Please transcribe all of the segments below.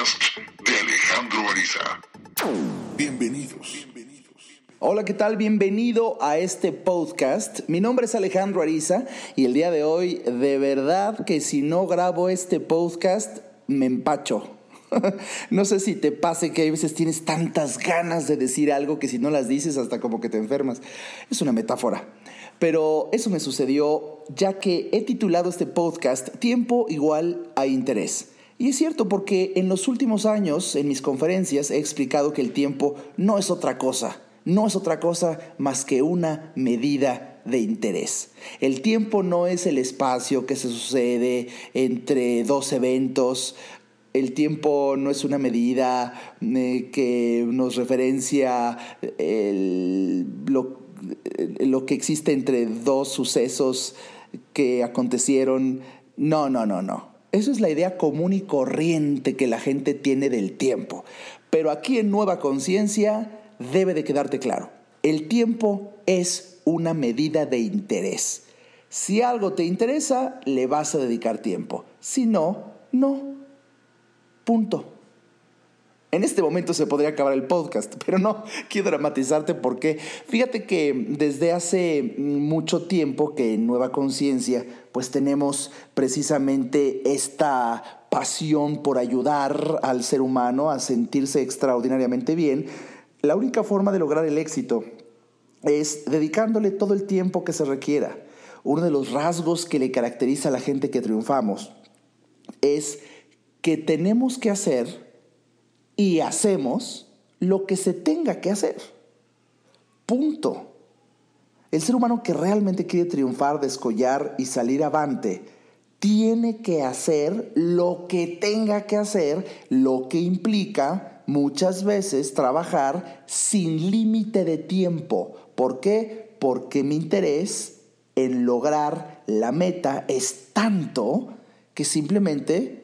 de Alejandro Ariza. Bienvenidos. Hola, ¿qué tal? Bienvenido a este podcast. Mi nombre es Alejandro Ariza y el día de hoy, de verdad que si no grabo este podcast, me empacho. no sé si te pase que a veces tienes tantas ganas de decir algo que si no las dices hasta como que te enfermas. Es una metáfora. Pero eso me sucedió ya que he titulado este podcast Tiempo igual a interés. Y es cierto porque en los últimos años, en mis conferencias, he explicado que el tiempo no es otra cosa, no es otra cosa más que una medida de interés. El tiempo no es el espacio que se sucede entre dos eventos, el tiempo no es una medida eh, que nos referencia lo, lo que existe entre dos sucesos que acontecieron. No, no, no, no. Eso es la idea común y corriente que la gente tiene del tiempo. Pero aquí en Nueva Conciencia debe de quedarte claro. El tiempo es una medida de interés. Si algo te interesa, le vas a dedicar tiempo. Si no, no. Punto. En este momento se podría acabar el podcast, pero no quiero dramatizarte porque fíjate que desde hace mucho tiempo que en Nueva Conciencia pues tenemos precisamente esta pasión por ayudar al ser humano a sentirse extraordinariamente bien. La única forma de lograr el éxito es dedicándole todo el tiempo que se requiera. Uno de los rasgos que le caracteriza a la gente que triunfamos es que tenemos que hacer y hacemos lo que se tenga que hacer. Punto. El ser humano que realmente quiere triunfar, descollar y salir avante, tiene que hacer lo que tenga que hacer, lo que implica muchas veces trabajar sin límite de tiempo. ¿Por qué? Porque mi interés en lograr la meta es tanto que simplemente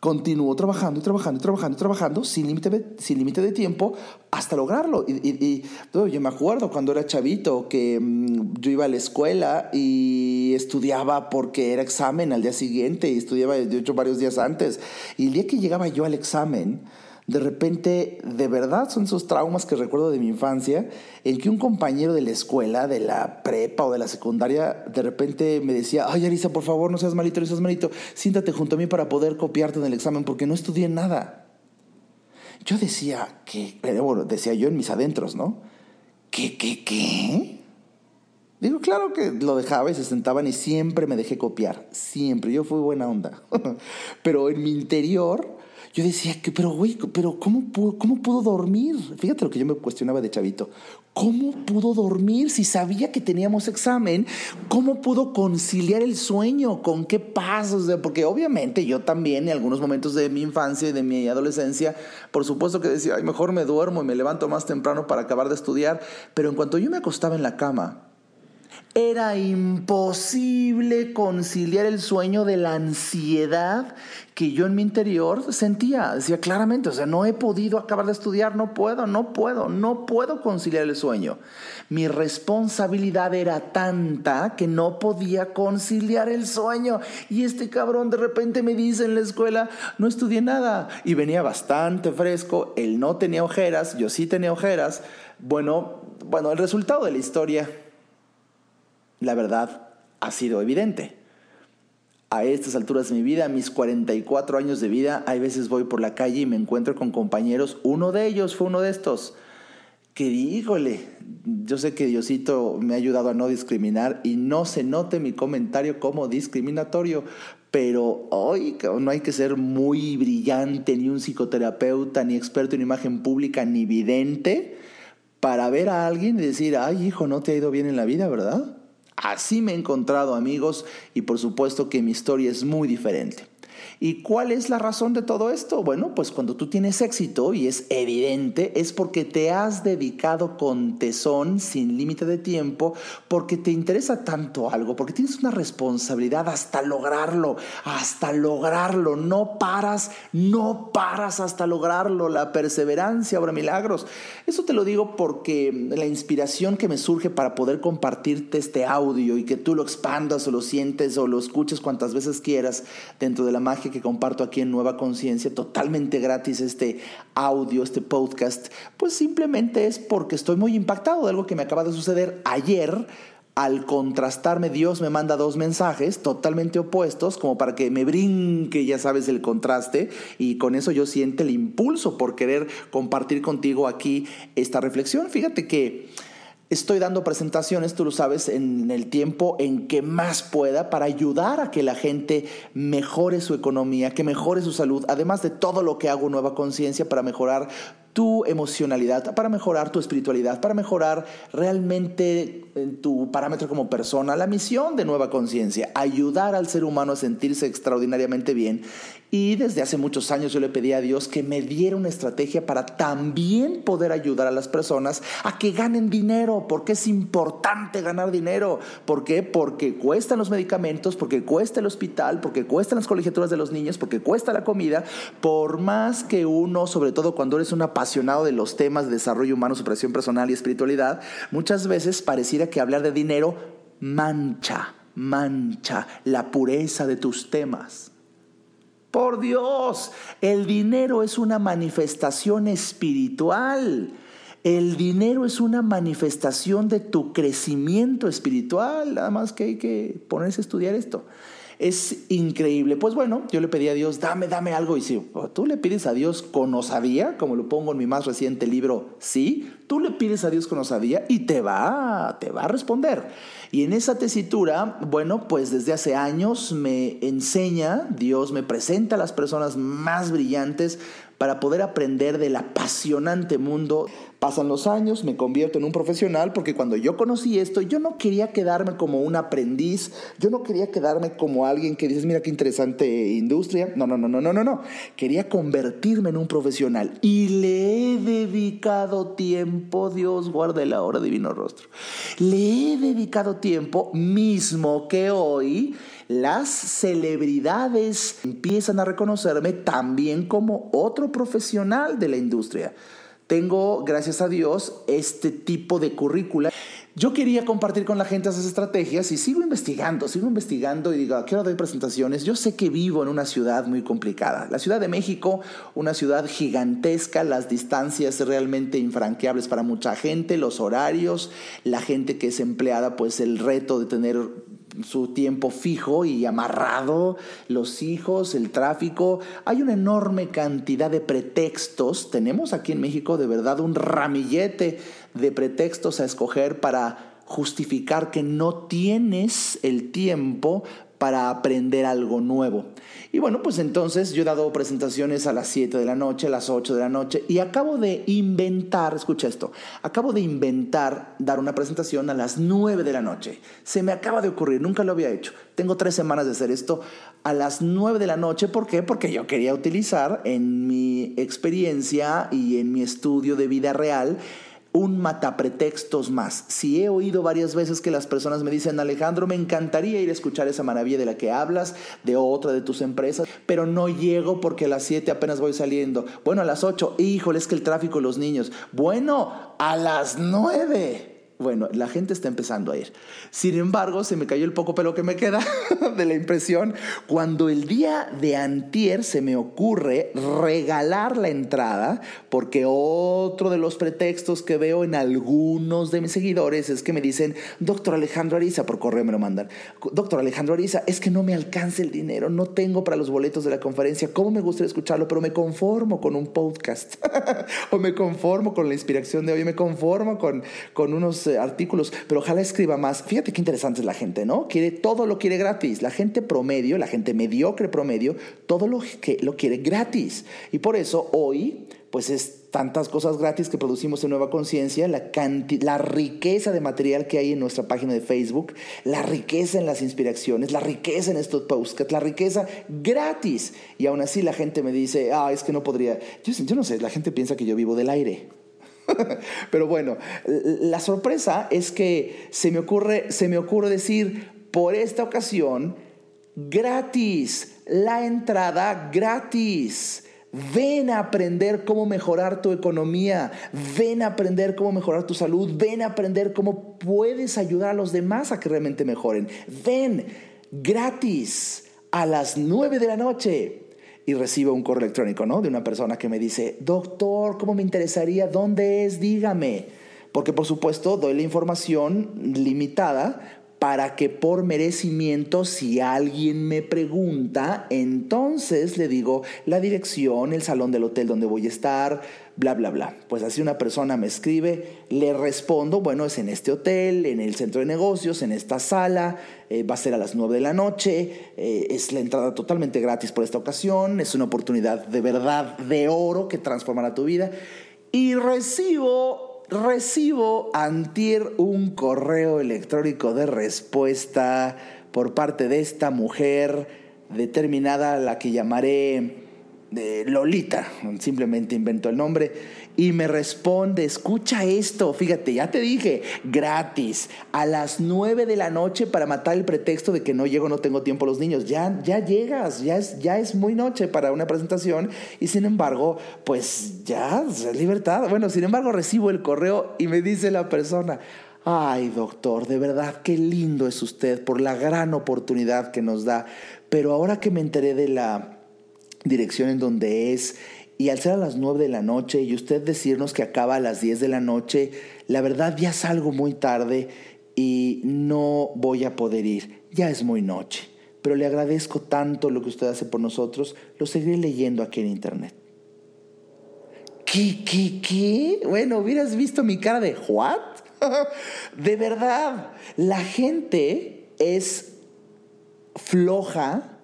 Continúo trabajando y trabajando y trabajando y trabajando sin límite sin límite de tiempo hasta lograrlo. Y, yo me acuerdo cuando era chavito que mm, yo iba a la escuela y estudiaba porque era examen al día siguiente y estudiaba de hecho varios días antes. Y el día que llegaba yo al examen, de repente, de verdad son esos traumas que recuerdo de mi infancia, en que un compañero de la escuela, de la prepa o de la secundaria, de repente me decía, ay Arisa, por favor, no seas malito, no seas malito, siéntate junto a mí para poder copiarte en el examen, porque no estudié nada. Yo decía que, eh, bueno, decía yo en mis adentros, ¿no? ¿Qué, qué, qué? Digo, claro que lo dejaba y se sentaban y siempre me dejé copiar, siempre, yo fui buena onda. Pero en mi interior yo decía, que, pero güey, pero ¿cómo pudo, ¿cómo pudo dormir? Fíjate lo que yo me cuestionaba de chavito. ¿Cómo pudo dormir si sabía que teníamos examen? ¿Cómo pudo conciliar el sueño? ¿Con qué pasos? Porque obviamente yo también en algunos momentos de mi infancia y de mi adolescencia, por supuesto que decía, ay, mejor me duermo y me levanto más temprano para acabar de estudiar. Pero en cuanto yo me acostaba en la cama, era imposible conciliar el sueño de la ansiedad que yo en mi interior sentía. Decía claramente, o sea, no he podido acabar de estudiar, no puedo, no puedo, no puedo conciliar el sueño. Mi responsabilidad era tanta que no podía conciliar el sueño. Y este cabrón de repente me dice en la escuela, no estudié nada. Y venía bastante fresco, él no tenía ojeras, yo sí tenía ojeras. Bueno, bueno, el resultado de la historia la verdad ha sido evidente. A estas alturas de mi vida, a mis 44 años de vida, hay veces voy por la calle y me encuentro con compañeros. Uno de ellos fue uno de estos. Que dígole, yo sé que Diosito me ha ayudado a no discriminar y no se note mi comentario como discriminatorio, pero hoy no hay que ser muy brillante, ni un psicoterapeuta, ni experto en imagen pública, ni vidente para ver a alguien y decir, ay hijo, no te ha ido bien en la vida, ¿verdad? Así me he encontrado amigos y por supuesto que mi historia es muy diferente. ¿Y cuál es la razón de todo esto? Bueno, pues cuando tú tienes éxito, y es evidente, es porque te has dedicado con tesón, sin límite de tiempo, porque te interesa tanto algo, porque tienes una responsabilidad hasta lograrlo, hasta lograrlo. No paras, no paras hasta lograrlo. La perseverancia obra milagros. Eso te lo digo porque la inspiración que me surge para poder compartirte este audio y que tú lo expandas o lo sientes o lo escuches cuantas veces quieras dentro de la que comparto aquí en Nueva Conciencia, totalmente gratis este audio, este podcast, pues simplemente es porque estoy muy impactado de algo que me acaba de suceder ayer al contrastarme, Dios me manda dos mensajes totalmente opuestos, como para que me brinque, ya sabes, el contraste, y con eso yo siento el impulso por querer compartir contigo aquí esta reflexión. Fíjate que Estoy dando presentaciones, tú lo sabes, en el tiempo en que más pueda para ayudar a que la gente mejore su economía, que mejore su salud, además de todo lo que hago Nueva Conciencia para mejorar tu emocionalidad, para mejorar tu espiritualidad, para mejorar realmente eh, tu parámetro como persona, la misión de Nueva Conciencia, ayudar al ser humano a sentirse extraordinariamente bien. Y desde hace muchos años yo le pedí a Dios que me diera una estrategia para también poder ayudar a las personas a que ganen dinero, porque es importante ganar dinero. ¿Por qué? Porque cuestan los medicamentos, porque cuesta el hospital, porque cuestan las colegiaturas de los niños, porque cuesta la comida, por más que uno, sobre todo cuando eres una de los temas de desarrollo humano, superación personal y espiritualidad, muchas veces pareciera que hablar de dinero mancha, mancha la pureza de tus temas. Por Dios, el dinero es una manifestación espiritual. El dinero es una manifestación de tu crecimiento espiritual. Nada más que hay que ponerse a estudiar esto. Es increíble. Pues bueno, yo le pedí a Dios, dame, dame algo. Y si tú le pides a Dios con osadía, como lo pongo en mi más reciente libro, sí, tú le pides a Dios con osadía y te va, te va a responder. Y en esa tesitura, bueno, pues desde hace años me enseña, Dios me presenta a las personas más brillantes para poder aprender del apasionante mundo Pasan los años, me convierto en un profesional porque cuando yo conocí esto, yo no quería quedarme como un aprendiz, yo no quería quedarme como alguien que dices, mira qué interesante industria. No, no, no, no, no, no, no. Quería convertirme en un profesional y le he dedicado tiempo, Dios guarde la hora divino rostro. Le he dedicado tiempo mismo que hoy las celebridades empiezan a reconocerme también como otro profesional de la industria. Tengo, gracias a Dios, este tipo de currícula. Yo quería compartir con la gente esas estrategias y sigo investigando, sigo investigando y digo, quiero dar presentaciones. Yo sé que vivo en una ciudad muy complicada. La Ciudad de México, una ciudad gigantesca, las distancias realmente infranqueables para mucha gente, los horarios, la gente que es empleada, pues el reto de tener su tiempo fijo y amarrado, los hijos, el tráfico. Hay una enorme cantidad de pretextos. Tenemos aquí en México de verdad un ramillete de pretextos a escoger para justificar que no tienes el tiempo para aprender algo nuevo. Y bueno, pues entonces yo he dado presentaciones a las 7 de la noche, a las 8 de la noche, y acabo de inventar, escucha esto, acabo de inventar dar una presentación a las 9 de la noche. Se me acaba de ocurrir, nunca lo había hecho. Tengo tres semanas de hacer esto a las 9 de la noche. ¿Por qué? Porque yo quería utilizar en mi experiencia y en mi estudio de vida real un matapretextos más. Si he oído varias veces que las personas me dicen, Alejandro, me encantaría ir a escuchar esa maravilla de la que hablas, de otra de tus empresas, pero no llego porque a las 7 apenas voy saliendo. Bueno, a las 8, híjole, es que el tráfico, los niños. Bueno, a las 9. Bueno, la gente está empezando a ir. Sin embargo, se me cayó el poco pelo que me queda de la impresión cuando el día de antier se me ocurre regalar la entrada, porque otro de los pretextos que veo en algunos de mis seguidores es que me dicen, doctor Alejandro Ariza, por correo me lo mandan, doctor Alejandro Ariza, es que no me alcanza el dinero, no tengo para los boletos de la conferencia, ¿cómo me gustaría escucharlo? Pero me conformo con un podcast, o me conformo con la inspiración de hoy, me conformo con, con unos artículos, pero ojalá escriba más. Fíjate qué interesante es la gente, ¿no? Quiere todo lo quiere gratis. La gente promedio, la gente mediocre promedio, todo lo que lo quiere gratis. Y por eso hoy pues es tantas cosas gratis que producimos en Nueva Conciencia, la, la riqueza de material que hay en nuestra página de Facebook, la riqueza en las inspiraciones, la riqueza en estos posts, la riqueza gratis. Y aún así la gente me dice, ah, es que no podría. Yo, yo no sé, la gente piensa que yo vivo del aire. Pero bueno, la sorpresa es que se me ocurre, se me decir, por esta ocasión, gratis, la entrada gratis. Ven a aprender cómo mejorar tu economía, ven a aprender cómo mejorar tu salud, ven a aprender cómo puedes ayudar a los demás a que realmente mejoren. Ven gratis a las 9 de la noche. Y recibo un correo electrónico, ¿no? De una persona que me dice, doctor, ¿cómo me interesaría? ¿Dónde es? Dígame. Porque por supuesto doy la información limitada para que por merecimiento, si alguien me pregunta, entonces le digo la dirección, el salón del hotel donde voy a estar, bla, bla, bla. Pues así una persona me escribe, le respondo, bueno, es en este hotel, en el centro de negocios, en esta sala, eh, va a ser a las 9 de la noche, eh, es la entrada totalmente gratis por esta ocasión, es una oportunidad de verdad, de oro que transformará tu vida. Y recibo recibo antier un correo electrónico de respuesta por parte de esta mujer determinada, la que llamaré de Lolita, simplemente invento el nombre, y me responde, escucha esto, fíjate, ya te dije, gratis, a las 9 de la noche para matar el pretexto de que no llego, no tengo tiempo los niños, ya, ya llegas, ya es, ya es muy noche para una presentación y sin embargo, pues ya, es libertad. Bueno, sin embargo recibo el correo y me dice la persona, Ay, doctor, de verdad, qué lindo es usted por la gran oportunidad que nos da. Pero ahora que me enteré de la dirección en donde es y al ser a las 9 de la noche y usted decirnos que acaba a las 10 de la noche, la verdad ya salgo muy tarde y no voy a poder ir. Ya es muy noche. Pero le agradezco tanto lo que usted hace por nosotros. Lo seguiré leyendo aquí en internet. ¿Qué, qué, qué? Bueno, hubieras visto mi cara de ¿what? de verdad, la gente es floja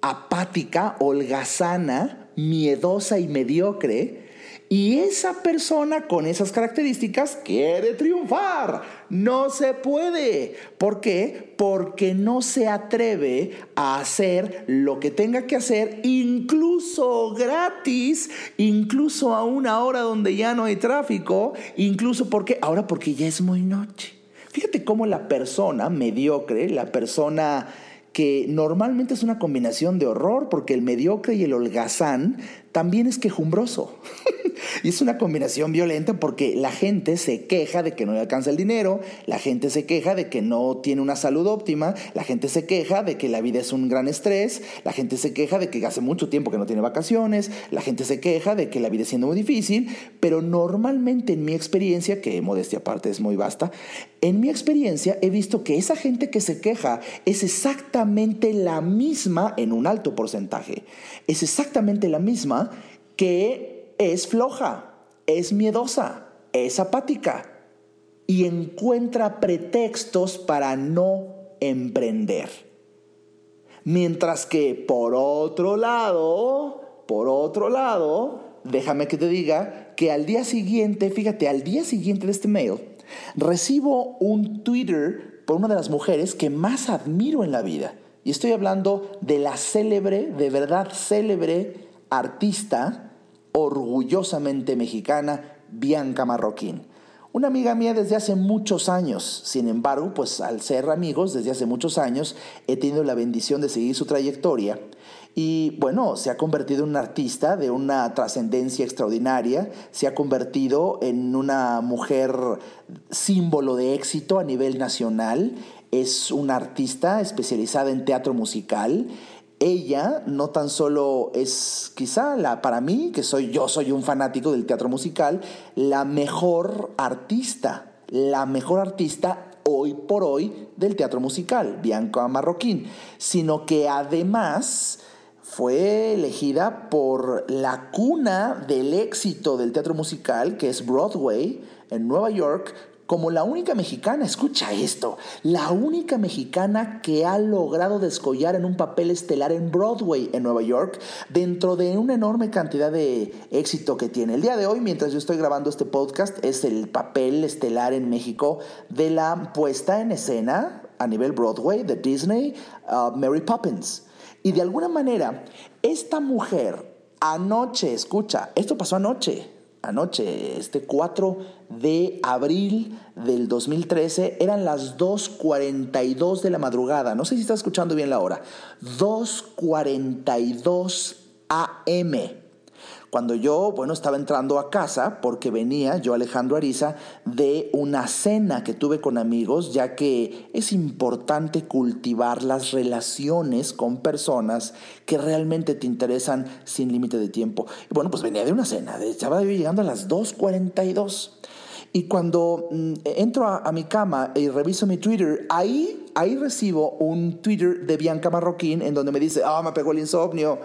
apática, holgazana, miedosa y mediocre. Y esa persona con esas características quiere triunfar. No se puede. ¿Por qué? Porque no se atreve a hacer lo que tenga que hacer, incluso gratis, incluso a una hora donde ya no hay tráfico, incluso porque, ahora porque ya es muy noche. Fíjate cómo la persona mediocre, la persona que normalmente es una combinación de horror, porque el mediocre y el holgazán también es quejumbroso. y es una combinación violenta porque la gente se queja de que no le alcanza el dinero, la gente se queja de que no tiene una salud óptima, la gente se queja de que la vida es un gran estrés, la gente se queja de que hace mucho tiempo que no tiene vacaciones, la gente se queja de que la vida es siendo muy difícil, pero normalmente en mi experiencia, que modestia aparte es muy vasta, en mi experiencia he visto que esa gente que se queja es exactamente la misma en un alto porcentaje, es exactamente la misma que es floja, es miedosa, es apática y encuentra pretextos para no emprender. Mientras que por otro lado, por otro lado, déjame que te diga que al día siguiente, fíjate, al día siguiente de este mail, recibo un Twitter por una de las mujeres que más admiro en la vida. Y estoy hablando de la célebre, de verdad célebre, artista orgullosamente mexicana, Bianca Marroquín. Una amiga mía desde hace muchos años, sin embargo, pues al ser amigos desde hace muchos años, he tenido la bendición de seguir su trayectoria. Y bueno, se ha convertido en una artista de una trascendencia extraordinaria, se ha convertido en una mujer símbolo de éxito a nivel nacional, es una artista especializada en teatro musical, ella no tan solo es quizá la para mí que soy yo soy un fanático del teatro musical la mejor artista la mejor artista hoy por hoy del teatro musical Bianca Marroquín sino que además fue elegida por la cuna del éxito del teatro musical que es Broadway en Nueva York como la única mexicana, escucha esto, la única mexicana que ha logrado descollar en un papel estelar en Broadway en Nueva York, dentro de una enorme cantidad de éxito que tiene. El día de hoy, mientras yo estoy grabando este podcast, es el papel estelar en México de la puesta en escena a nivel Broadway de Disney, uh, Mary Poppins. Y de alguna manera, esta mujer anoche, escucha, esto pasó anoche, anoche, este 4 de abril del 2013, eran las 2.42 de la madrugada. No sé si está escuchando bien la hora. 2.42 AM. Cuando yo, bueno, estaba entrando a casa porque venía, yo Alejandro Ariza, de una cena que tuve con amigos, ya que es importante cultivar las relaciones con personas que realmente te interesan sin límite de tiempo. Y bueno, pues venía de una cena, estaba yo llegando a las 2.42. Y cuando mm, entro a, mi cama y reviso mi Twitter, ahí, ahí recibo un Twitter de Bianca Marroquín en donde me dice, ah, me pegó el insomnio.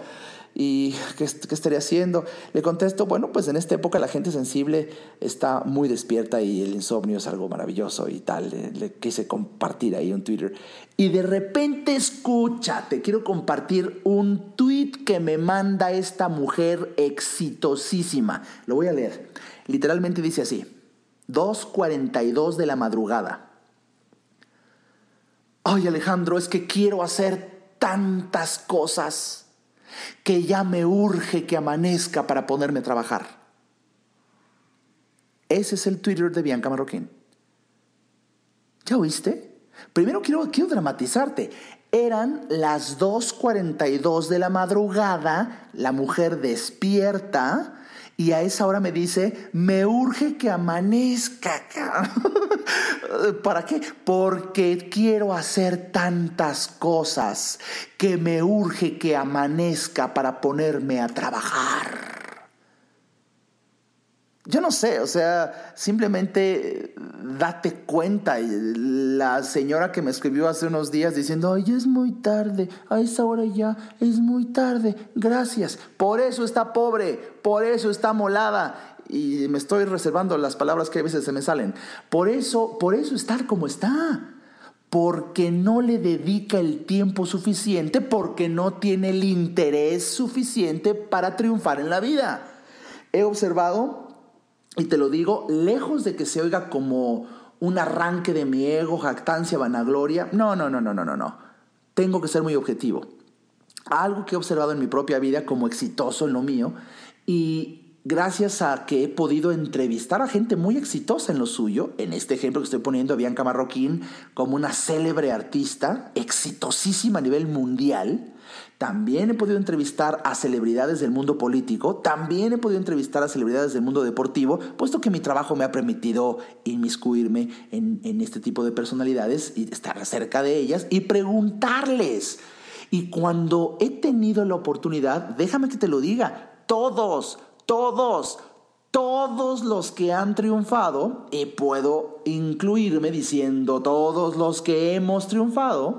¿Y qué, qué, estaría haciendo? Le contesto, bueno, pues en esta época la gente sensible está muy despierta y el insomnio es algo maravilloso y tal. Le, quise compartir ahí un Twitter. Y de repente escucha, te quiero compartir un tweet que me manda esta mujer exitosísima. Lo voy a leer. Literalmente dice así, 2.42 de la madrugada. Ay Alejandro, es que quiero hacer tantas cosas que ya me urge que amanezca para ponerme a trabajar. Ese es el Twitter de Bianca Marroquín. ¿Ya oíste? Primero quiero, quiero dramatizarte. Eran las 2.42 de la madrugada, la mujer despierta, y a esa hora me dice, me urge que amanezca. ¿Para qué? Porque quiero hacer tantas cosas que me urge que amanezca para ponerme a trabajar. Yo no sé, o sea, simplemente date cuenta. La señora que me escribió hace unos días diciendo, ay, es muy tarde, a esa hora ya es muy tarde, gracias. Por eso está pobre, por eso está molada. Y me estoy reservando las palabras que a veces se me salen. Por eso, por eso está como está. Porque no le dedica el tiempo suficiente, porque no tiene el interés suficiente para triunfar en la vida. He observado y te lo digo, lejos de que se oiga como un arranque de mi ego, jactancia, vanagloria. No, no, no, no, no, no, no. Tengo que ser muy objetivo. Algo que he observado en mi propia vida como exitoso en lo mío y gracias a que he podido entrevistar a gente muy exitosa en lo suyo, en este ejemplo que estoy poniendo a Bianca Marroquín como una célebre artista, exitosísima a nivel mundial, también he podido entrevistar a celebridades del mundo político, también he podido entrevistar a celebridades del mundo deportivo, puesto que mi trabajo me ha permitido inmiscuirme en, en este tipo de personalidades y estar cerca de ellas y preguntarles. Y cuando he tenido la oportunidad, déjame que te lo diga, todos, todos, todos los que han triunfado, y puedo incluirme diciendo todos los que hemos triunfado,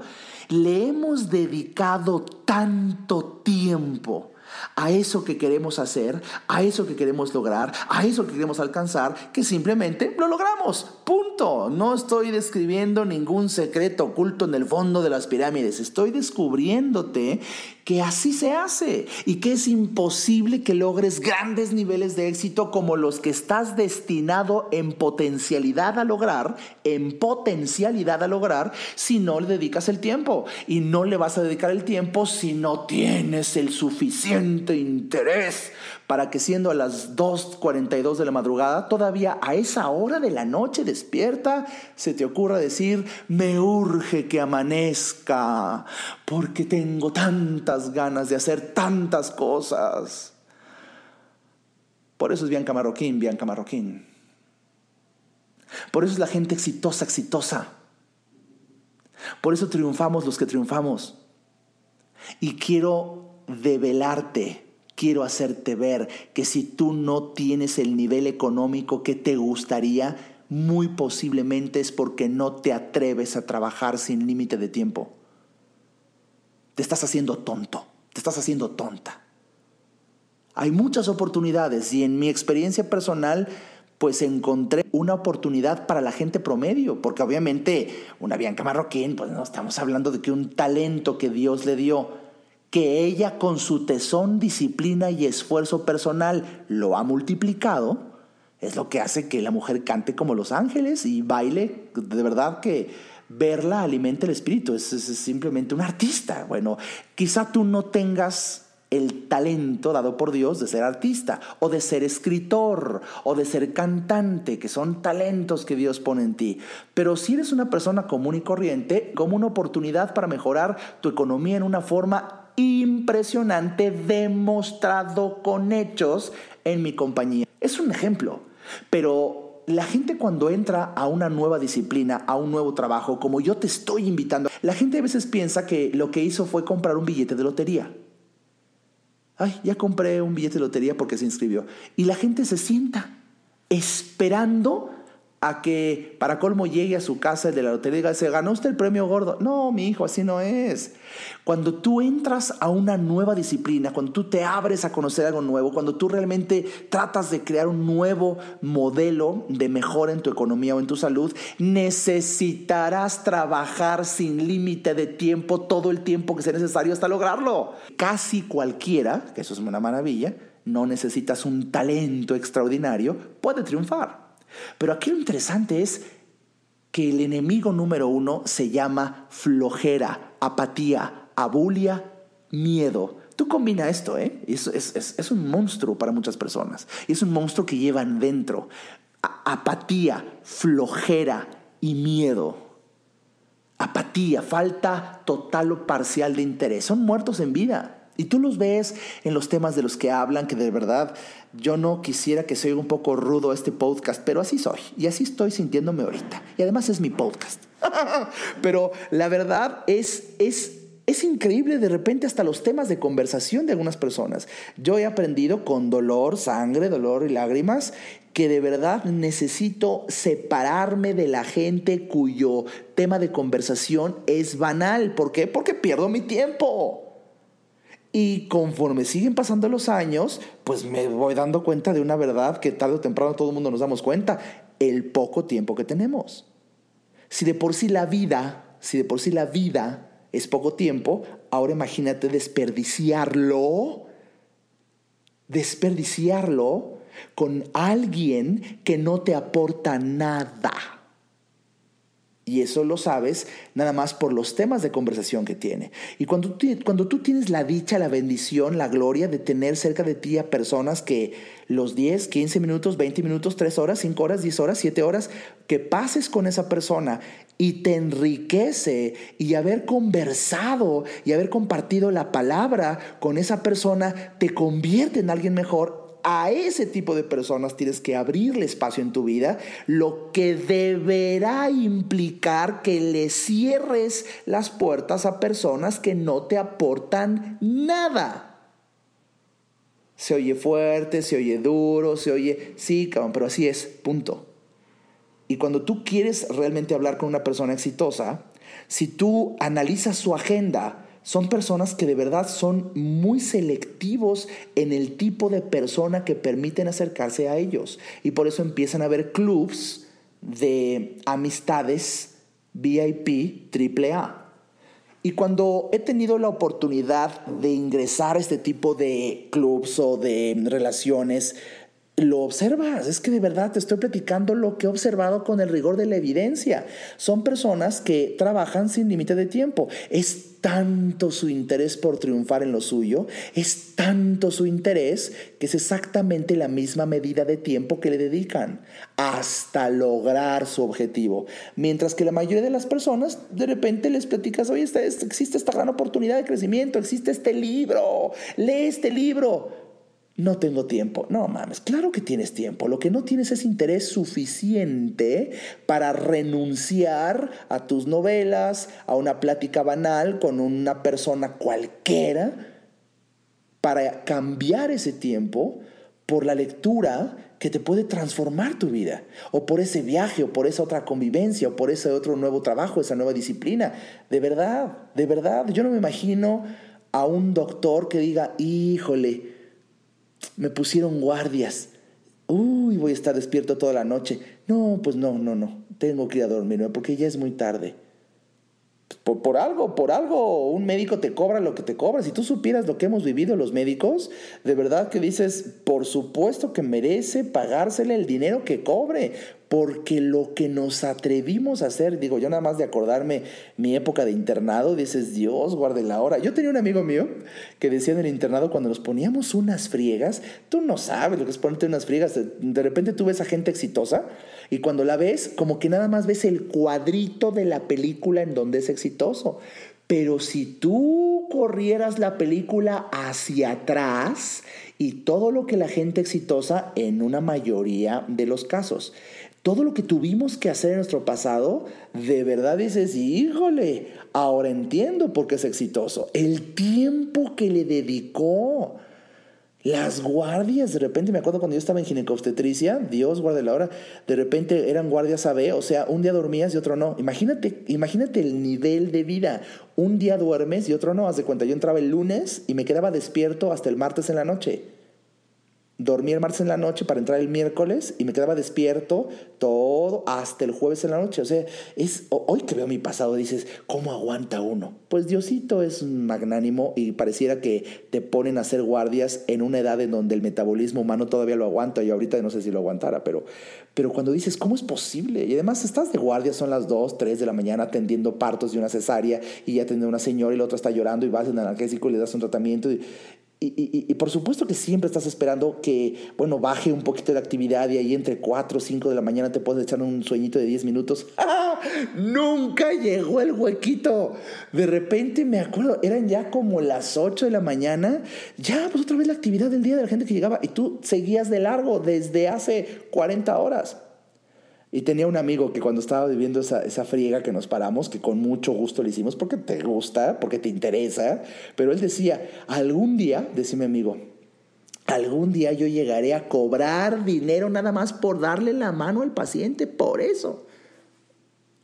le hemos dedicado tanto tiempo a eso que queremos hacer, a eso que queremos lograr, a eso que queremos alcanzar, que simplemente lo logramos. Punto. No estoy describiendo ningún secreto oculto en el fondo de las pirámides. Estoy descubriéndote que así se hace y que es imposible que logres grandes niveles de éxito como los que estás destinado en potencialidad a lograr, en potencialidad a lograr, si no le dedicas el tiempo. Y no le vas a dedicar el tiempo si no tienes el suficiente interés para que siendo a las 2.42 de la madrugada, todavía a esa hora de la noche despierta, se te ocurra decir, me urge que amanezca, porque tengo tantas ganas de hacer tantas cosas. Por eso es Bianca Marroquín, Bianca Marroquín. Por eso es la gente exitosa, exitosa. Por eso triunfamos los que triunfamos. Y quiero develarte quiero hacerte ver que si tú no tienes el nivel económico que te gustaría, muy posiblemente es porque no te atreves a trabajar sin límite de tiempo. Te estás haciendo tonto, te estás haciendo tonta. Hay muchas oportunidades y en mi experiencia personal pues encontré una oportunidad para la gente promedio, porque obviamente una Bianca Marroquín, pues no estamos hablando de que un talento que Dios le dio, que ella con su tesón, disciplina y esfuerzo personal lo ha multiplicado, es lo que hace que la mujer cante como los ángeles y baile. De verdad que verla alimenta el espíritu, es, simplemente un artista. Bueno, quizá tú no tengas el talento dado por Dios de ser artista o de ser escritor o de ser cantante, que son talentos que Dios pone en ti. Pero si eres una persona común y corriente, como una oportunidad para mejorar tu economía en una forma impresionante demostrado con hechos en mi compañía. Es un ejemplo, pero la gente cuando entra a una nueva disciplina, a un nuevo trabajo, como yo te estoy invitando, la gente a veces piensa que lo que hizo fue comprar un billete de lotería. Ay, ya compré un billete de lotería porque se inscribió. Y la gente se sienta esperando a que para colmo llegue a su casa el de la lotería y diga, ¿se ganó usted el premio gordo? No, mi hijo, así no es. Cuando tú entras a una nueva disciplina, cuando tú te abres a conocer algo nuevo, cuando tú realmente tratas de crear un nuevo modelo de mejora en tu economía o en tu salud, necesitarás trabajar sin límite de tiempo todo el tiempo que sea necesario hasta lograrlo. Casi cualquiera, que eso es una maravilla, no necesitas un talento extraordinario, puede triunfar. Pero aquí lo interesante es que el enemigo número uno se llama flojera, apatía, abulia, miedo. Tú combina esto, ¿eh? Es, es, un monstruo para muchas personas. Es un monstruo que llevan dentro. apatía, flojera y miedo. Apatía, falta total o parcial de interés. Son muertos en vida. Y tú los ves en los temas de los que hablan, que de verdad yo no quisiera que se oiga un poco rudo este podcast, pero así soy y así estoy sintiéndome ahorita. Y además es mi podcast. pero la verdad es, es, es increíble de repente hasta los temas de conversación de algunas personas. Yo he aprendido con dolor, sangre, dolor y lágrimas que de verdad necesito separarme de la gente cuyo tema de conversación es banal. ¿Por qué? Porque pierdo mi tiempo. Y conforme siguen pasando los años, pues me voy dando cuenta de una verdad que tarde o temprano todo el mundo nos damos cuenta, el poco tiempo que tenemos. Si de por sí la vida, si de por sí la vida es poco tiempo, ahora imagínate desperdiciarlo, desperdiciarlo con alguien que no te aporta nada. Y eso lo sabes nada más por los temas de conversación que tiene. Y cuando cuando tú tienes la dicha, la bendición, la gloria de tener cerca de ti a personas que los 10, 15 minutos, 20 minutos, 3 horas, 5 horas, 10 horas, 7 horas, que pases con esa persona y te enriquece y haber conversado y haber compartido la palabra con esa persona te convierte en alguien mejor a ese tipo de personas tienes que abrirle espacio en tu vida, lo que deberá implicar que le cierres las puertas a personas que no te aportan nada. Se oye fuerte, se oye duro, se oye, sí, cabrón, pero así es, punto. Y cuando tú quieres realmente hablar con una persona exitosa, si tú analizas su agenda, son personas que de verdad son muy selectivos en el tipo de persona que permiten acercarse a ellos. Y por eso empiezan a haber clubs de amistades VIP AAA. Y cuando he tenido la oportunidad de ingresar a este tipo de clubs o de relaciones, lo observas, es que de verdad te estoy platicando lo que he observado con el rigor de la evidencia. Son personas que trabajan sin límite de tiempo. Es tanto su interés por triunfar en lo suyo, es tanto su interés que es exactamente la misma medida de tiempo que le dedican hasta lograr su objetivo. Mientras que la mayoría de las personas de repente les platicas, oye, existe esta gran oportunidad de crecimiento, existe este libro, lee este libro no tengo tiempo. No mames, claro que tienes tiempo. Lo que no tienes es interés suficiente para renunciar a tus novelas, a una plática banal con una persona cualquiera, para cambiar ese tiempo por la lectura que te puede transformar tu vida, o por ese viaje, o por esa otra convivencia, o por ese otro nuevo trabajo, esa nueva disciplina. De verdad, de verdad, yo no me imagino a un doctor que diga, híjole, me pusieron guardias. Uy, voy a estar despierto toda la noche. No, pues no, no, no. Tengo que ir a dormir porque ya es muy tarde. Por, por, algo, por algo, un médico te cobra lo que te cobra. Si tú supieras lo que hemos vivido los médicos, de verdad que dices, por supuesto que merece pagársele el dinero que cobre, porque lo que nos atrevimos a hacer, digo, yo nada más de acordarme mi época de internado, dices, Dios, guarde la hora. Yo tenía un amigo mío que decía en el internado, cuando nos poníamos unas friegas, tú no sabes lo que es ponerte unas friegas, de repente tú ves a gente exitosa y cuando la ves, como que nada más ves el cuadrito de la película en donde es exitoso. Pero si tú corrieras la película hacia atrás y todo lo que la gente exitosa en una mayoría de los casos, todo lo que tuvimos que hacer en nuestro pasado, de verdad dices, híjole, ahora entiendo por qué es exitoso. El tiempo que le dedicó. Las guardias, de repente me acuerdo cuando yo estaba en ginecobstetricia, Dios guarde la hora, de repente eran guardias AB, o sea, un día dormías y otro no. Imagínate, imagínate el nivel de vida. Un día duermes y otro no. Haz de cuenta, yo entraba el lunes y me quedaba despierto hasta el martes en la noche dormí el martes en la noche para entrar el miércoles y me quedaba despierto todo hasta el jueves en la noche. O sea, es hoy que veo mi pasado dices, ¿cómo aguanta uno? Pues Diosito es magnánimo y pareciera que te ponen a hacer guardias en una edad en donde el metabolismo humano todavía lo aguanta. y ahorita no sé si lo aguantara, pero, pero cuando dices, ¿cómo es posible? Y además estás de guardia, son las 2, 3 de la mañana atendiendo partos de una cesárea y ya atendiendo a una señora y la otra está llorando y vas en analgésico y le das un tratamiento. Y, por supuesto que siempre estás esperando que, bueno, baje un poquito de actividad y ahí entre 4 o 5 de la mañana te puedes echar un sueñito de 10 minutos. ¡Ah! Nunca llegó el huequito. De repente me acuerdo, eran ya como las 8 de la mañana. Ya, pues otra vez la actividad del día de la gente que llegaba y tú seguías de largo desde hace 40 horas. Y tenía un amigo que cuando estaba viviendo esa, esa friega que nos paramos, que con mucho gusto le hicimos porque te gusta, porque te interesa, pero él decía, algún día, decía mi amigo, algún día yo llegaré a cobrar dinero nada más por darle la mano al paciente, por eso.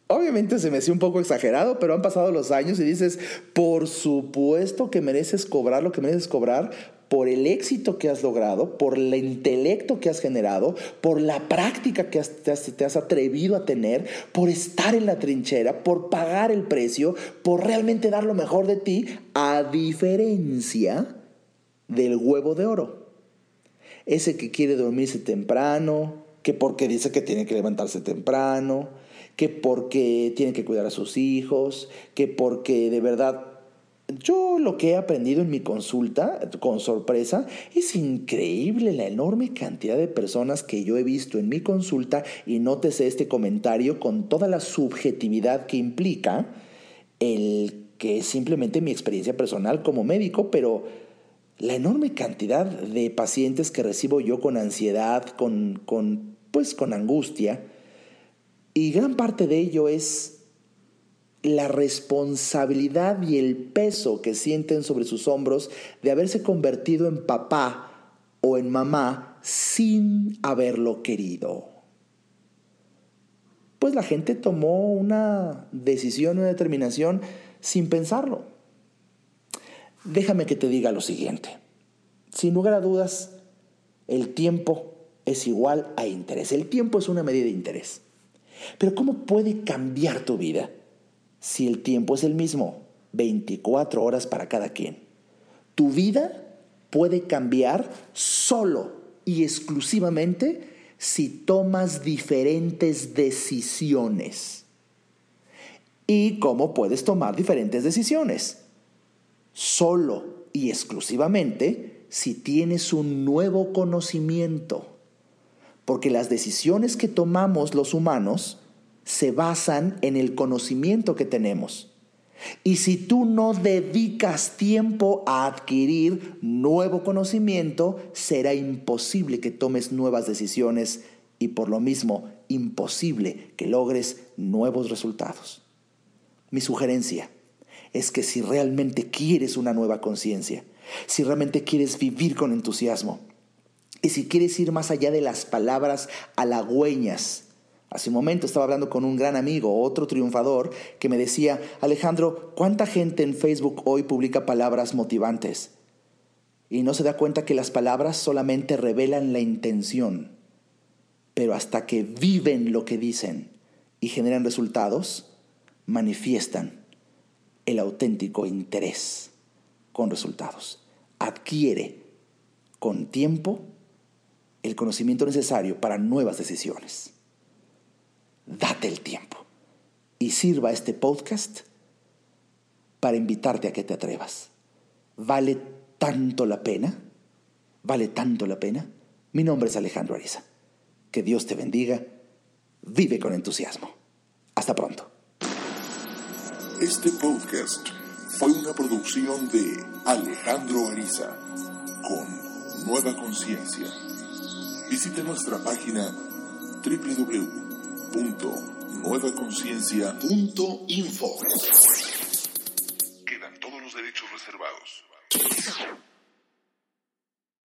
Obviamente se me hacía un poco exagerado, pero han pasado los años y dices, por supuesto que mereces cobrar lo que mereces cobrar por el éxito que has logrado, por el intelecto que has generado, por la práctica que te, has, atrevido a tener, por estar en la trinchera, por pagar el precio, por realmente dar lo mejor de ti, a diferencia del huevo de oro. Ese que quiere dormirse temprano, que porque dice que tiene que levantarse temprano, que porque tiene que cuidar a sus hijos, que porque de verdad yo lo que he aprendido en mi consulta, con sorpresa, es increíble la enorme cantidad de personas que yo he visto en mi consulta y nótese este comentario con toda la subjetividad que implica el que es simplemente mi experiencia personal como médico, pero la enorme cantidad de pacientes que recibo yo con ansiedad, con, con pues con angustia, y gran parte de ello es la responsabilidad y el peso que sienten sobre sus hombros de haberse convertido en papá o en mamá sin haberlo querido. Pues la gente tomó una decisión, una determinación sin pensarlo. Déjame que te diga lo siguiente. Sin lugar a dudas, el tiempo es igual a interés. El tiempo es una medida de interés. Pero ¿cómo puede cambiar tu vida? Si el tiempo es el mismo, 24 horas para cada quien. Tu vida puede cambiar solo y exclusivamente si tomas diferentes decisiones. ¿Y cómo puedes tomar diferentes decisiones? Solo y exclusivamente si tienes un nuevo conocimiento. Porque las decisiones que tomamos los humanos se basan en el conocimiento que tenemos. Y si tú no dedicas tiempo a adquirir nuevo conocimiento, será imposible que tomes nuevas decisiones y por lo mismo imposible que logres nuevos resultados. Mi sugerencia es que si realmente quieres una nueva conciencia, si realmente quieres vivir con entusiasmo, y si quieres ir más allá de las palabras halagüeñas, Hace un momento estaba hablando con un gran amigo, otro triunfador, que me decía, Alejandro, ¿cuánta gente en Facebook hoy publica palabras motivantes? Y no se da cuenta que las palabras solamente revelan la intención, pero hasta que viven lo que dicen y generan resultados, manifiestan el auténtico interés con resultados. Adquiere con tiempo el conocimiento necesario para nuevas decisiones date el tiempo y sirva este podcast para invitarte a que te atrevas. ¿Vale tanto la pena? ¿Vale tanto la pena? Mi nombre es Alejandro Ariza. Que Dios te bendiga. Vive con entusiasmo. Hasta pronto. Este podcast fue una producción de Alejandro Ariza con Nueva Conciencia. Visite nuestra página www.nuevaconciencia.info.